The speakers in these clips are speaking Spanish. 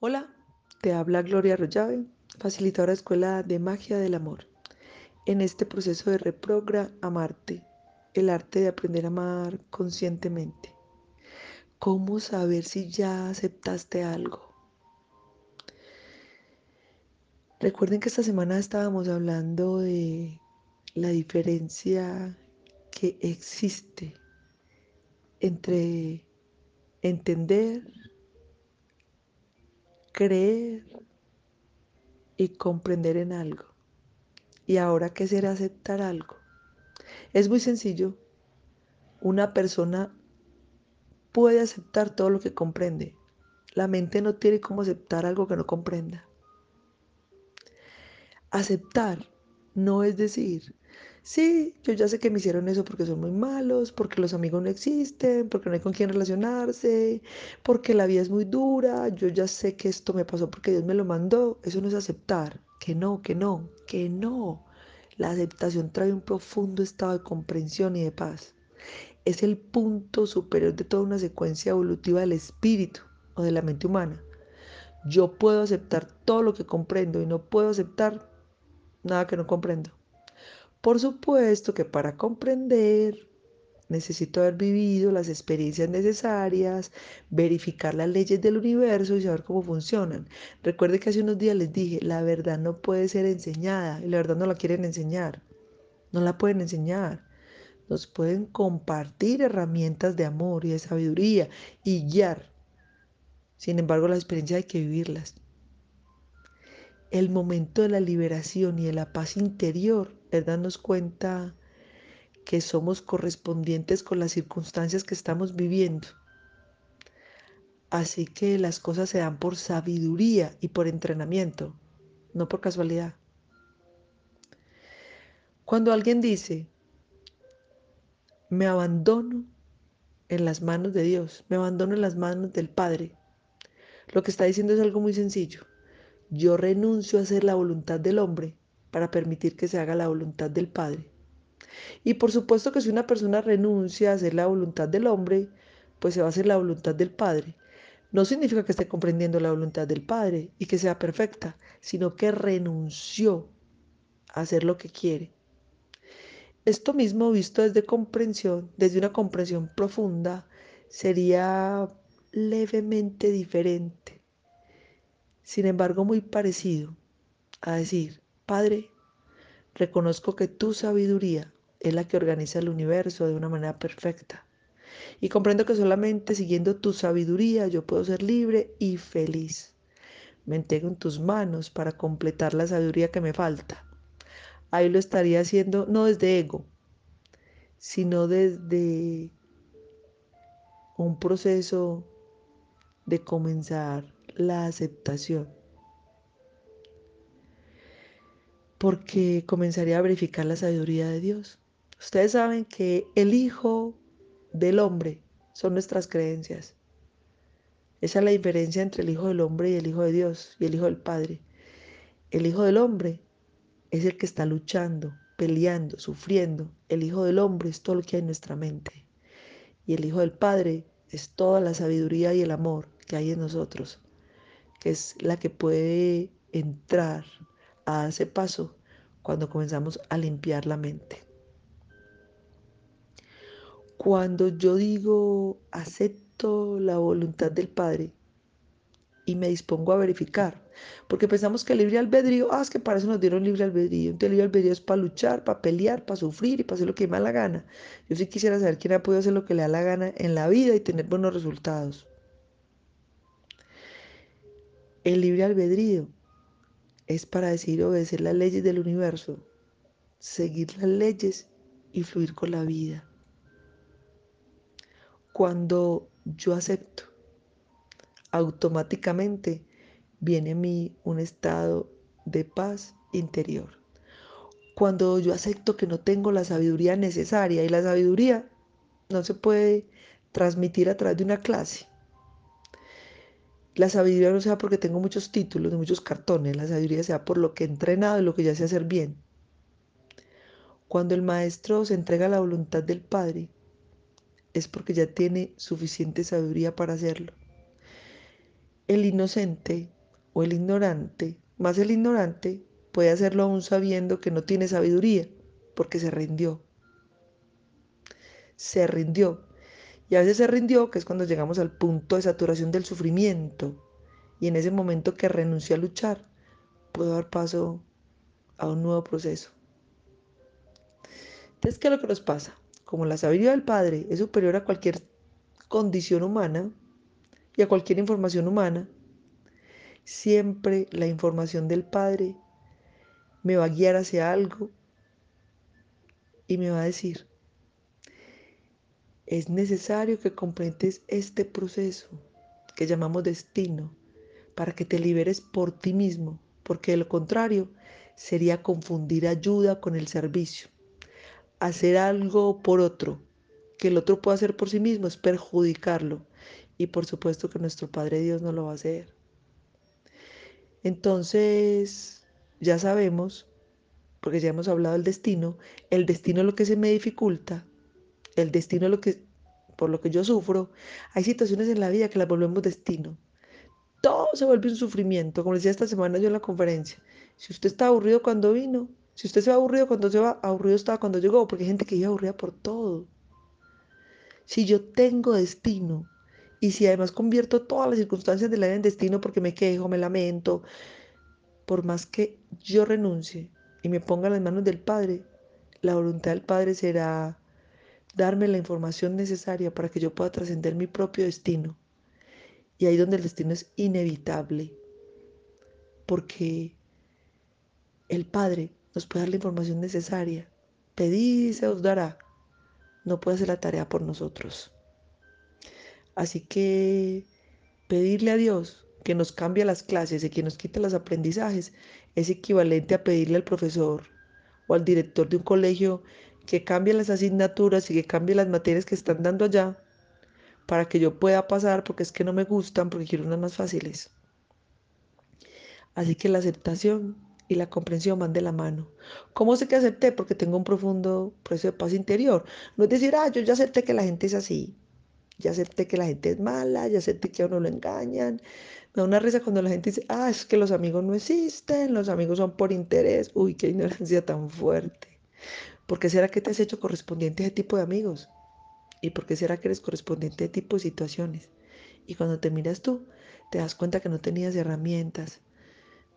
Hola, te habla Gloria Arroyave, facilitadora de Escuela de Magia del Amor. En este proceso de reprogra amarte, el arte de aprender a amar conscientemente. ¿Cómo saber si ya aceptaste algo? Recuerden que esta semana estábamos hablando de la diferencia que existe entre entender creer y comprender en algo. ¿Y ahora qué será aceptar algo? Es muy sencillo. Una persona puede aceptar todo lo que comprende. La mente no tiene cómo aceptar algo que no comprenda. Aceptar no es decir, Sí, yo ya sé que me hicieron eso porque son muy malos, porque los amigos no existen, porque no hay con quién relacionarse, porque la vida es muy dura, yo ya sé que esto me pasó porque Dios me lo mandó. Eso no es aceptar, que no, que no, que no. La aceptación trae un profundo estado de comprensión y de paz. Es el punto superior de toda una secuencia evolutiva del espíritu o de la mente humana. Yo puedo aceptar todo lo que comprendo y no puedo aceptar nada que no comprendo. Por supuesto que para comprender necesito haber vivido las experiencias necesarias, verificar las leyes del universo y saber cómo funcionan. Recuerde que hace unos días les dije, la verdad no puede ser enseñada y la verdad no la quieren enseñar. No la pueden enseñar. Nos pueden compartir herramientas de amor y de sabiduría y guiar. Sin embargo, las experiencias hay que vivirlas. El momento de la liberación y de la paz interior es darnos cuenta que somos correspondientes con las circunstancias que estamos viviendo. Así que las cosas se dan por sabiduría y por entrenamiento, no por casualidad. Cuando alguien dice, me abandono en las manos de Dios, me abandono en las manos del Padre, lo que está diciendo es algo muy sencillo. Yo renuncio a hacer la voluntad del hombre para permitir que se haga la voluntad del Padre. Y por supuesto que si una persona renuncia a hacer la voluntad del hombre, pues se va a hacer la voluntad del Padre. No significa que esté comprendiendo la voluntad del Padre y que sea perfecta, sino que renunció a hacer lo que quiere. Esto mismo visto desde comprensión, desde una comprensión profunda, sería levemente diferente. Sin embargo, muy parecido a decir, Padre, reconozco que tu sabiduría es la que organiza el universo de una manera perfecta. Y comprendo que solamente siguiendo tu sabiduría yo puedo ser libre y feliz. Me entrego en tus manos para completar la sabiduría que me falta. Ahí lo estaría haciendo no desde ego, sino desde un proceso de comenzar la aceptación. porque comenzaría a verificar la sabiduría de Dios. Ustedes saben que el Hijo del Hombre son nuestras creencias. Esa es la diferencia entre el Hijo del Hombre y el Hijo de Dios y el Hijo del Padre. El Hijo del Hombre es el que está luchando, peleando, sufriendo. El Hijo del Hombre es todo lo que hay en nuestra mente. Y el Hijo del Padre es toda la sabiduría y el amor que hay en nosotros, que es la que puede entrar a ese paso cuando comenzamos a limpiar la mente. Cuando yo digo acepto la voluntad del Padre y me dispongo a verificar, porque pensamos que el libre albedrío, ah, es que para eso nos dieron libre albedrío. Entonces, el libre albedrío es para luchar, para pelear, para sufrir y para hacer lo que me da la gana. Yo sí quisiera saber quién ha podido hacer lo que le da la gana en la vida y tener buenos resultados. El libre albedrío es para decir obedecer las leyes del universo, seguir las leyes y fluir con la vida. Cuando yo acepto, automáticamente viene a mí un estado de paz interior. Cuando yo acepto que no tengo la sabiduría necesaria y la sabiduría no se puede transmitir a través de una clase. La sabiduría no sea porque tengo muchos títulos, de muchos cartones, la sabiduría sea por lo que he entrenado y lo que ya sé hacer bien. Cuando el maestro se entrega a la voluntad del Padre, es porque ya tiene suficiente sabiduría para hacerlo. el inocente o el ignorante, más el ignorante, puede hacerlo aún sabiendo que no tiene sabiduría, porque se rindió. Se rindió. Y a veces se rindió, que es cuando llegamos al punto de saturación del sufrimiento. Y en ese momento que renunció a luchar, puedo dar paso a un nuevo proceso. Entonces, ¿qué es lo que nos pasa? Como la sabiduría del Padre es superior a cualquier condición humana y a cualquier información humana, siempre la información del Padre me va a guiar hacia algo y me va a decir, es necesario que comprendes este proceso que llamamos destino para que te liberes por ti mismo, porque de lo contrario sería confundir ayuda con el servicio. Hacer algo por otro, que el otro pueda hacer por sí mismo, es perjudicarlo. Y por supuesto que nuestro Padre Dios no lo va a hacer. Entonces, ya sabemos, porque ya hemos hablado del destino, el destino es lo que se me dificulta el destino es lo que, por lo que yo sufro, hay situaciones en la vida que las volvemos destino. Todo se vuelve un sufrimiento, como decía esta semana yo en la conferencia. Si usted está aburrido cuando vino, si usted se va aburrido cuando se va, aburrido estaba cuando llegó, porque hay gente que vive aburrida por todo. Si yo tengo destino, y si además convierto todas las circunstancias de la vida en destino porque me quejo, me lamento, por más que yo renuncie y me ponga en las manos del Padre, la voluntad del Padre será darme la información necesaria para que yo pueda trascender mi propio destino. Y ahí donde el destino es inevitable, porque el Padre nos puede dar la información necesaria. Pedid y se os dará. No puede hacer la tarea por nosotros. Así que pedirle a Dios que nos cambie las clases y que nos quite los aprendizajes es equivalente a pedirle al profesor o al director de un colegio que cambie las asignaturas y que cambie las materias que están dando allá para que yo pueda pasar porque es que no me gustan, porque quiero unas más fáciles. Así que la aceptación y la comprensión van de la mano. ¿Cómo sé que acepté? Porque tengo un profundo proceso de paz interior. No es decir, ah, yo ya acepté que la gente es así. Ya acepté que la gente es mala, ya acepté que a uno lo engañan. Me da una risa cuando la gente dice, ah, es que los amigos no existen, los amigos son por interés. Uy, qué ignorancia tan fuerte. ¿Por qué será que te has hecho correspondiente a ese tipo de amigos? ¿Y por qué será que eres correspondiente a ese tipo de situaciones? Y cuando te miras tú, te das cuenta que no tenías herramientas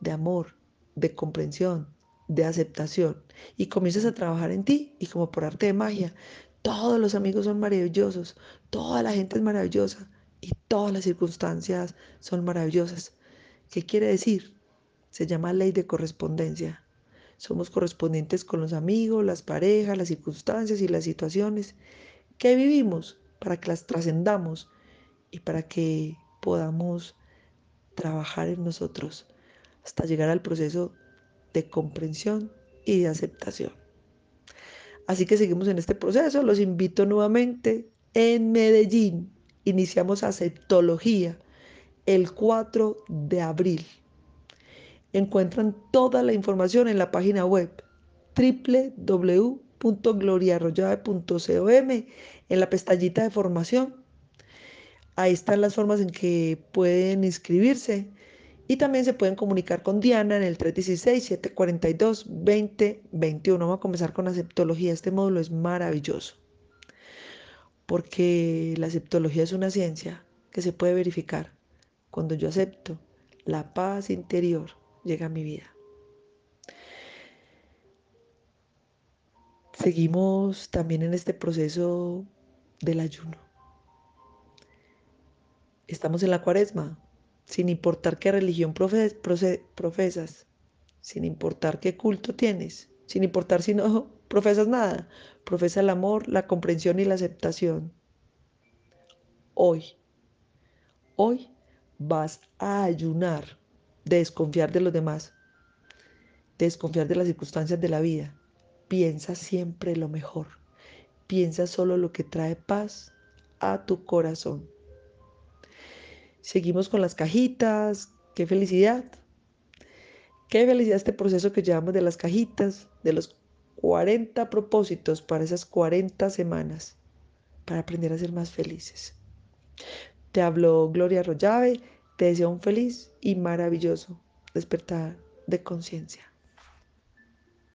de amor, de comprensión, de aceptación. Y comienzas a trabajar en ti y como por arte de magia, todos los amigos son maravillosos, toda la gente es maravillosa y todas las circunstancias son maravillosas. ¿Qué quiere decir? Se llama ley de correspondencia. Somos correspondientes con los amigos, las parejas, las circunstancias y las situaciones que vivimos para que las trascendamos y para que podamos trabajar en nosotros hasta llegar al proceso de comprensión y de aceptación. Así que seguimos en este proceso. Los invito nuevamente en Medellín. Iniciamos aceptología el 4 de abril. Encuentran toda la información en la página web www.gloriarroyave.com en la pestañita de formación. Ahí están las formas en que pueden inscribirse y también se pueden comunicar con Diana en el 316-742-2021. Vamos a comenzar con aceptología. Este módulo es maravilloso porque la aceptología es una ciencia que se puede verificar. Cuando yo acepto la paz interior, llega a mi vida. Seguimos también en este proceso del ayuno. Estamos en la cuaresma, sin importar qué religión profesas, sin importar qué culto tienes, sin importar si no profesas nada, profesa el amor, la comprensión y la aceptación. Hoy, hoy vas a ayunar desconfiar de los demás, desconfiar de las circunstancias de la vida. Piensa siempre lo mejor. Piensa solo lo que trae paz a tu corazón. Seguimos con las cajitas. Qué felicidad. Qué felicidad este proceso que llevamos de las cajitas, de los 40 propósitos para esas 40 semanas, para aprender a ser más felices. Te habló Gloria Rollave Te deseo un feliz y maravilloso despertar de conciencia.